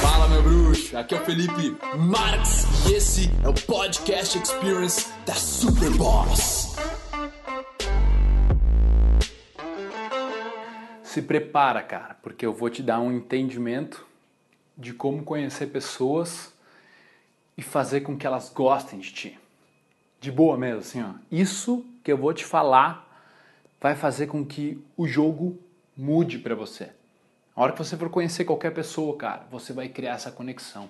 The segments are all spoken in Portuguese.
Fala, meu bruxo! Aqui é o Felipe Marx e esse é o Podcast Experience da Super Boss. Se prepara, cara, porque eu vou te dar um entendimento de como conhecer pessoas e fazer com que elas gostem de ti. De boa mesmo, assim, ó. Isso que eu vou te falar vai fazer com que o jogo mude para você. A hora que você for conhecer qualquer pessoa, cara, você vai criar essa conexão.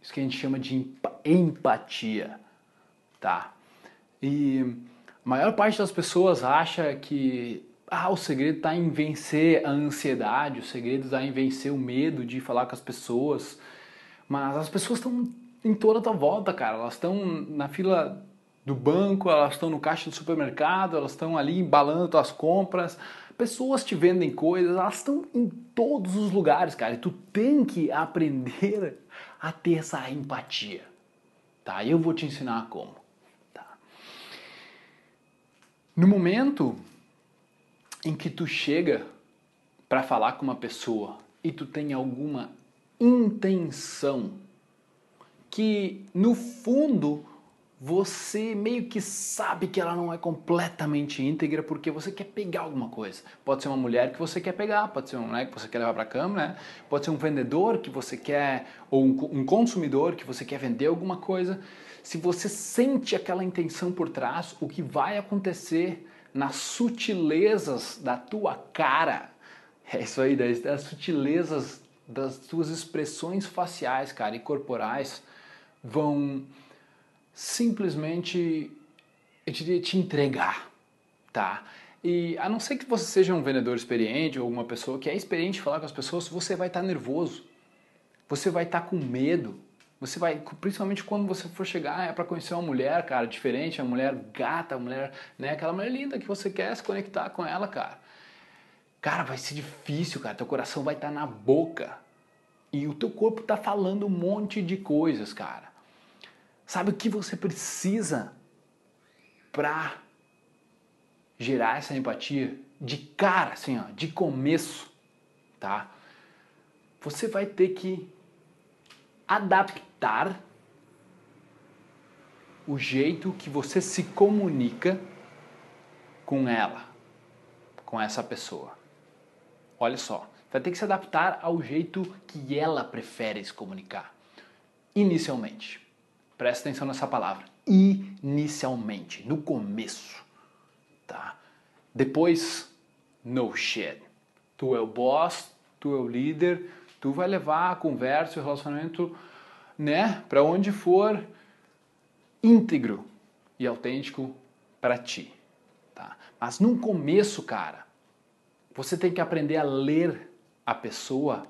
Isso que a gente chama de empatia, tá? E a maior parte das pessoas acha que ah, o segredo está em vencer a ansiedade, o segredo está em vencer o medo de falar com as pessoas. Mas as pessoas estão em toda a tua volta, cara. Elas estão na fila do banco, elas estão no caixa do supermercado, elas estão ali embalando tuas compras, pessoas te vendem coisas, elas estão em todos os lugares, cara. E tu tem que aprender a ter essa empatia, tá? Eu vou te ensinar como, tá? No momento em que tu chega para falar com uma pessoa e tu tem alguma intenção que no fundo você meio que sabe que ela não é completamente íntegra porque você quer pegar alguma coisa. Pode ser uma mulher que você quer pegar, pode ser um mulher que você quer levar para a cama, né? pode ser um vendedor que você quer, ou um, um consumidor que você quer vender alguma coisa. Se você sente aquela intenção por trás, o que vai acontecer nas sutilezas da tua cara, é isso aí, das, das sutilezas das tuas expressões faciais, cara, e corporais, vão simplesmente, eu diria, te entregar, tá? E a não ser que você seja um vendedor experiente ou uma pessoa que é experiente falar com as pessoas, você vai estar tá nervoso, você vai estar tá com medo, você vai, principalmente quando você for chegar é para conhecer uma mulher, cara, diferente, uma mulher gata, uma mulher, né, aquela mulher linda que você quer se conectar com ela, cara. Cara, vai ser difícil, cara, teu coração vai estar tá na boca. E o teu corpo tá falando um monte de coisas, cara. Sabe o que você precisa para gerar essa empatia de cara, assim, ó, de começo, tá? Você vai ter que adaptar o jeito que você se comunica com ela, com essa pessoa. Olha só, vai ter que se adaptar ao jeito que ela prefere se comunicar, inicialmente. Presta atenção nessa palavra. Inicialmente, no começo, tá? Depois, no shit. Tu é o boss, tu é o líder, tu vai levar a conversa e o relacionamento, né, para onde for íntegro e autêntico para ti, tá? Mas no começo, cara, você tem que aprender a ler a pessoa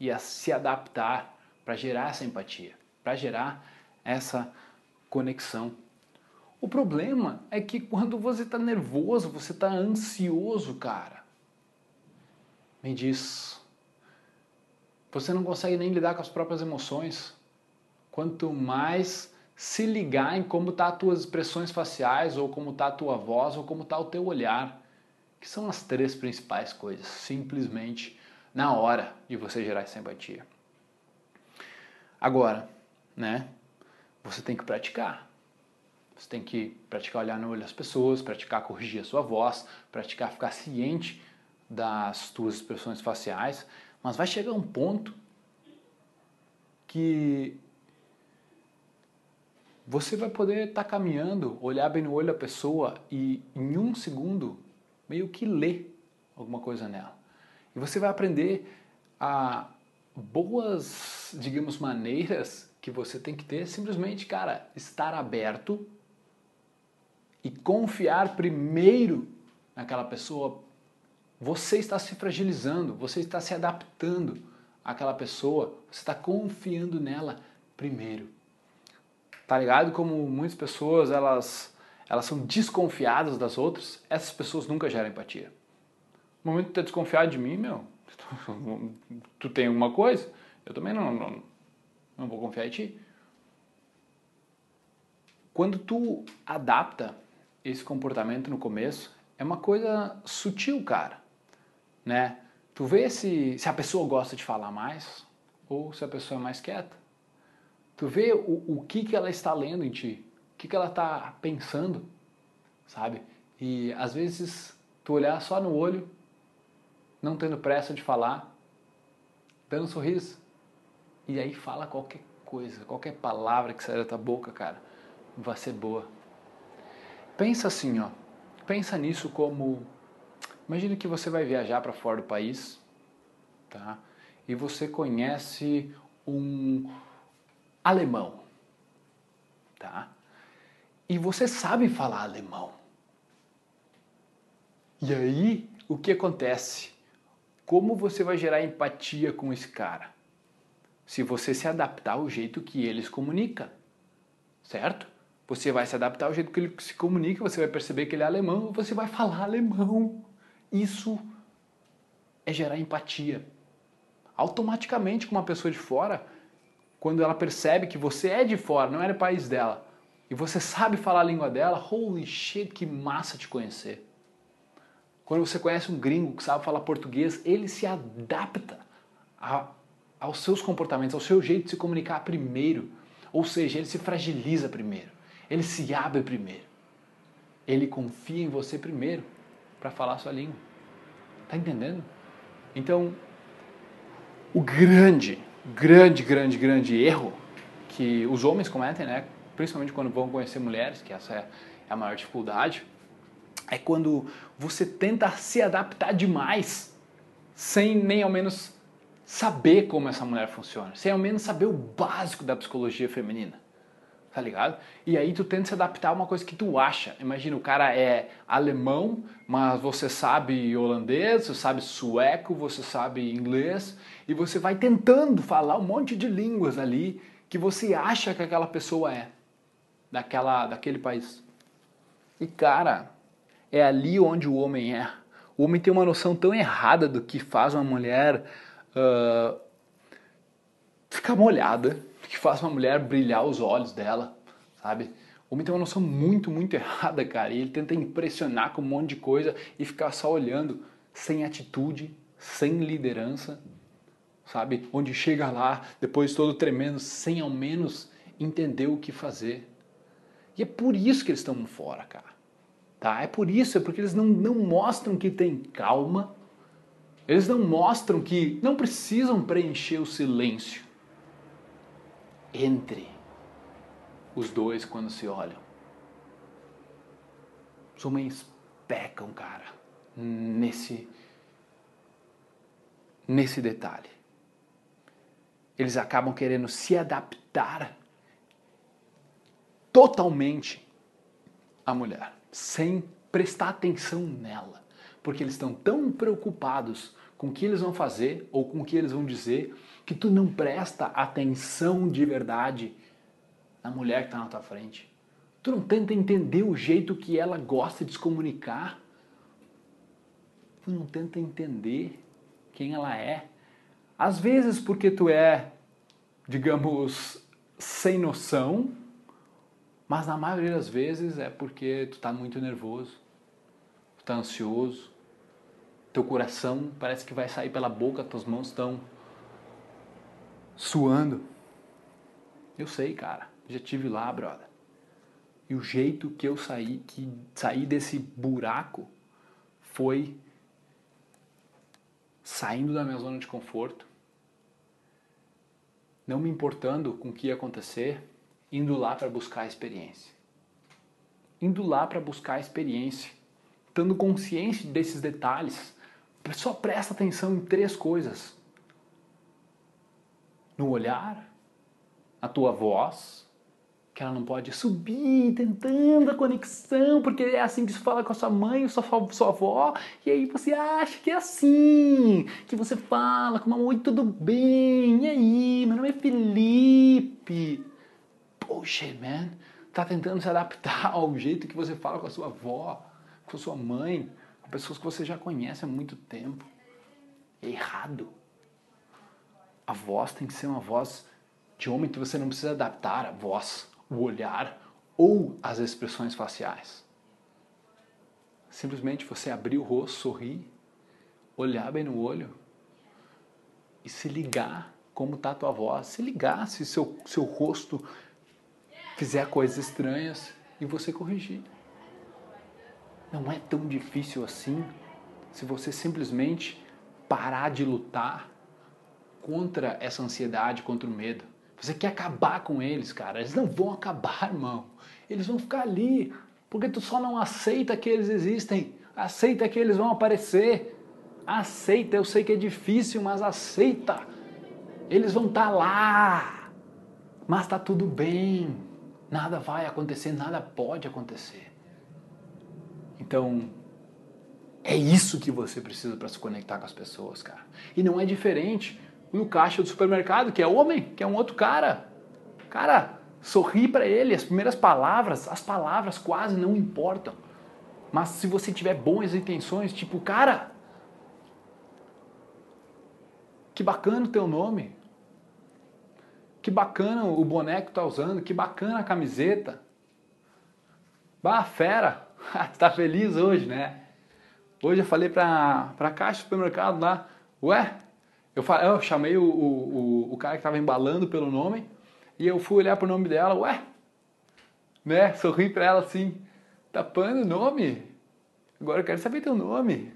e a se adaptar para gerar essa empatia, para gerar essa conexão. O problema é que quando você está nervoso, você está ansioso, cara. Me diz, você não consegue nem lidar com as próprias emoções. Quanto mais se ligar em como tá as tuas expressões faciais, ou como tá a tua voz, ou como tá o teu olhar, que são as três principais coisas, simplesmente na hora de você gerar essa empatia. Agora, né? Você tem que praticar. Você tem que praticar olhar no olho das pessoas, praticar corrigir a sua voz, praticar ficar ciente das tuas expressões faciais, mas vai chegar um ponto que você vai poder estar tá caminhando, olhar bem no olho da pessoa e em um segundo meio que ler alguma coisa nela. E você vai aprender a boas, digamos, maneiras que você tem que ter simplesmente, cara, estar aberto e confiar primeiro naquela pessoa. Você está se fragilizando, você está se adaptando àquela pessoa, você está confiando nela primeiro. Tá ligado como muitas pessoas elas elas são desconfiadas das outras, essas pessoas nunca geram empatia. No momento tu é desconfiado de mim, meu, tu, tu tem alguma coisa, eu também não, não não vou confiar em ti. Quando tu adapta esse comportamento no começo, é uma coisa sutil, cara, né? Tu vê se, se a pessoa gosta de falar mais ou se a pessoa é mais quieta. Tu vê o, o que, que ela está lendo em ti, o que, que ela está pensando, sabe? E às vezes tu olhar só no olho, não tendo pressa de falar, dando um sorriso, e aí fala qualquer coisa, qualquer palavra que sair da tua boca, cara, vai ser boa. Pensa assim, ó. Pensa nisso como Imagine que você vai viajar para fora do país, tá? E você conhece um alemão, tá? E você sabe falar alemão. E aí, o que acontece? Como você vai gerar empatia com esse cara? Se você se adaptar ao jeito que eles comunicam, certo? Você vai se adaptar ao jeito que ele se comunica, você vai perceber que ele é alemão, você vai falar alemão. Isso é gerar empatia. Automaticamente, com uma pessoa de fora, quando ela percebe que você é de fora, não é do país dela, e você sabe falar a língua dela, holy shit, que massa te conhecer. Quando você conhece um gringo que sabe falar português, ele se adapta a, aos seus comportamentos, ao seu jeito de se comunicar primeiro. Ou seja, ele se fragiliza primeiro, ele se abre primeiro, ele confia em você primeiro para falar sua língua. Tá entendendo? Então, o grande, grande, grande, grande erro que os homens cometem, né, principalmente quando vão conhecer mulheres, que essa é a maior dificuldade, é quando você tenta se adaptar demais sem nem ao menos saber como essa mulher funciona, sem ao menos saber o básico da psicologia feminina tá ligado? E aí tu tenta se adaptar a uma coisa que tu acha. Imagina, o cara é alemão, mas você sabe holandês, você sabe sueco, você sabe inglês, e você vai tentando falar um monte de línguas ali que você acha que aquela pessoa é, daquela, daquele país. E cara, é ali onde o homem é. O homem tem uma noção tão errada do que faz uma mulher uh, ficar molhada que faz uma mulher brilhar os olhos dela, sabe? O homem tem uma noção muito, muito errada, cara. E ele tenta impressionar com um monte de coisa e ficar só olhando, sem atitude, sem liderança, sabe? Onde chega lá, depois todo tremendo, sem ao menos entender o que fazer. E é por isso que eles estão fora, cara. Tá? É por isso, é porque eles não, não mostram que tem calma, eles não mostram que não precisam preencher o silêncio entre os dois quando se olham. Os homens pecam, cara, nesse nesse detalhe. Eles acabam querendo se adaptar totalmente à mulher, sem prestar atenção nela, porque eles estão tão preocupados com o que eles vão fazer ou com o que eles vão dizer que tu não presta atenção de verdade na mulher que está na tua frente. Tu não tenta entender o jeito que ela gosta de se comunicar. Tu não tenta entender quem ela é. Às vezes porque tu é, digamos, sem noção, mas na maioria das vezes é porque tu está muito nervoso, tu está ansioso, teu coração parece que vai sair pela boca, tuas mãos estão suando. Eu sei, cara. Já tive lá, brother. E o jeito que eu saí, que saí desse buraco foi saindo da minha zona de conforto, não me importando com o que ia acontecer, indo lá para buscar a experiência. Indo lá para buscar a experiência, estando consciente desses detalhes. Só presta atenção em três coisas: no olhar, a tua voz, que ela não pode subir tentando a conexão, porque é assim que se fala com a sua mãe, sua, sua avó, e aí você acha que é assim, que você fala com uma oi, tudo bem, e aí, meu nome é Felipe. Poxa, man, tá tentando se adaptar ao jeito que você fala com a sua avó, com a sua mãe, pessoas que você já conhece há muito tempo. É errado. A voz tem que ser uma voz de homem que você não precisa adaptar a voz, o olhar ou as expressões faciais. Simplesmente você abrir o rosto, sorrir, olhar bem no olho e se ligar como tá a tua voz, se ligar se seu, seu rosto fizer coisas estranhas e você corrigir. Não é tão difícil assim se você simplesmente parar de lutar contra essa ansiedade, contra o medo. Você quer acabar com eles, cara. Eles não vão acabar, irmão. Eles vão ficar ali, porque tu só não aceita que eles existem. Aceita que eles vão aparecer. Aceita, eu sei que é difícil, mas aceita. Eles vão estar tá lá. Mas tá tudo bem. Nada vai acontecer, nada pode acontecer. Então, é isso que você precisa para se conectar com as pessoas, cara. E não é diferente no caixa do supermercado, que é homem, que é um outro cara. Cara, sorri para ele, as primeiras palavras, as palavras quase não importam. Mas se você tiver boas intenções, tipo, cara, que bacana o teu nome. Que bacana o boneco que tá usando, que bacana a camiseta. Bah, fera! tá feliz hoje, né? Hoje eu falei pra, pra caixa do supermercado lá, ué, eu, falei, eu chamei o, o, o cara que estava embalando pelo nome e eu fui olhar pro nome dela, ué, né? Sorri pra ela assim, tapando o nome. Agora eu quero saber teu nome.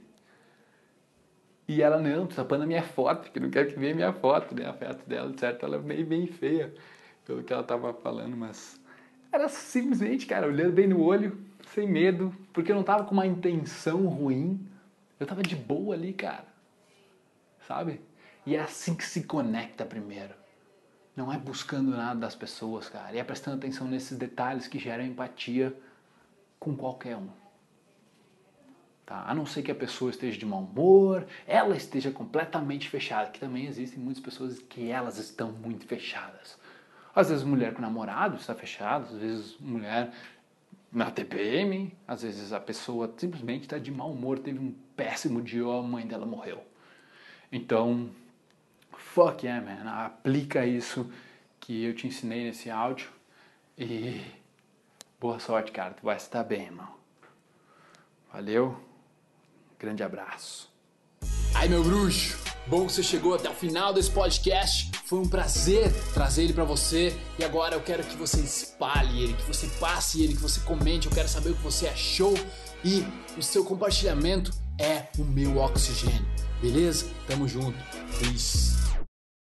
E ela, não, tapando a minha foto, que não quero que veja minha foto, né? A foto dela, certo? Ela é meio bem feia, pelo que ela tava falando, mas era simplesmente, cara, olhando bem no olho, sem medo, porque eu não tava com uma intenção ruim. Eu tava de boa ali, cara. Sabe? E é assim que se conecta primeiro. Não é buscando nada das pessoas, cara. E é prestando atenção nesses detalhes que geram empatia com qualquer um. Tá? A não ser que a pessoa esteja de mau humor, ela esteja completamente fechada, que também existem muitas pessoas que elas estão muito fechadas. Às vezes mulher com namorado está fechada, às vezes mulher na TPM, às vezes a pessoa simplesmente está de mau humor, teve um péssimo dia a mãe dela morreu. Então, fuck yeah, man, aplica isso que eu te ensinei nesse áudio e boa sorte, cara, tu vai estar bem, irmão. Valeu, grande abraço. Aí, meu bruxo, bom que você chegou até o final desse podcast. Foi um prazer trazer ele para você e agora eu quero que você espalhe ele, que você passe ele, que você comente. Eu quero saber o que você achou e o seu compartilhamento é o meu oxigênio. Beleza? Tamo junto. Peace.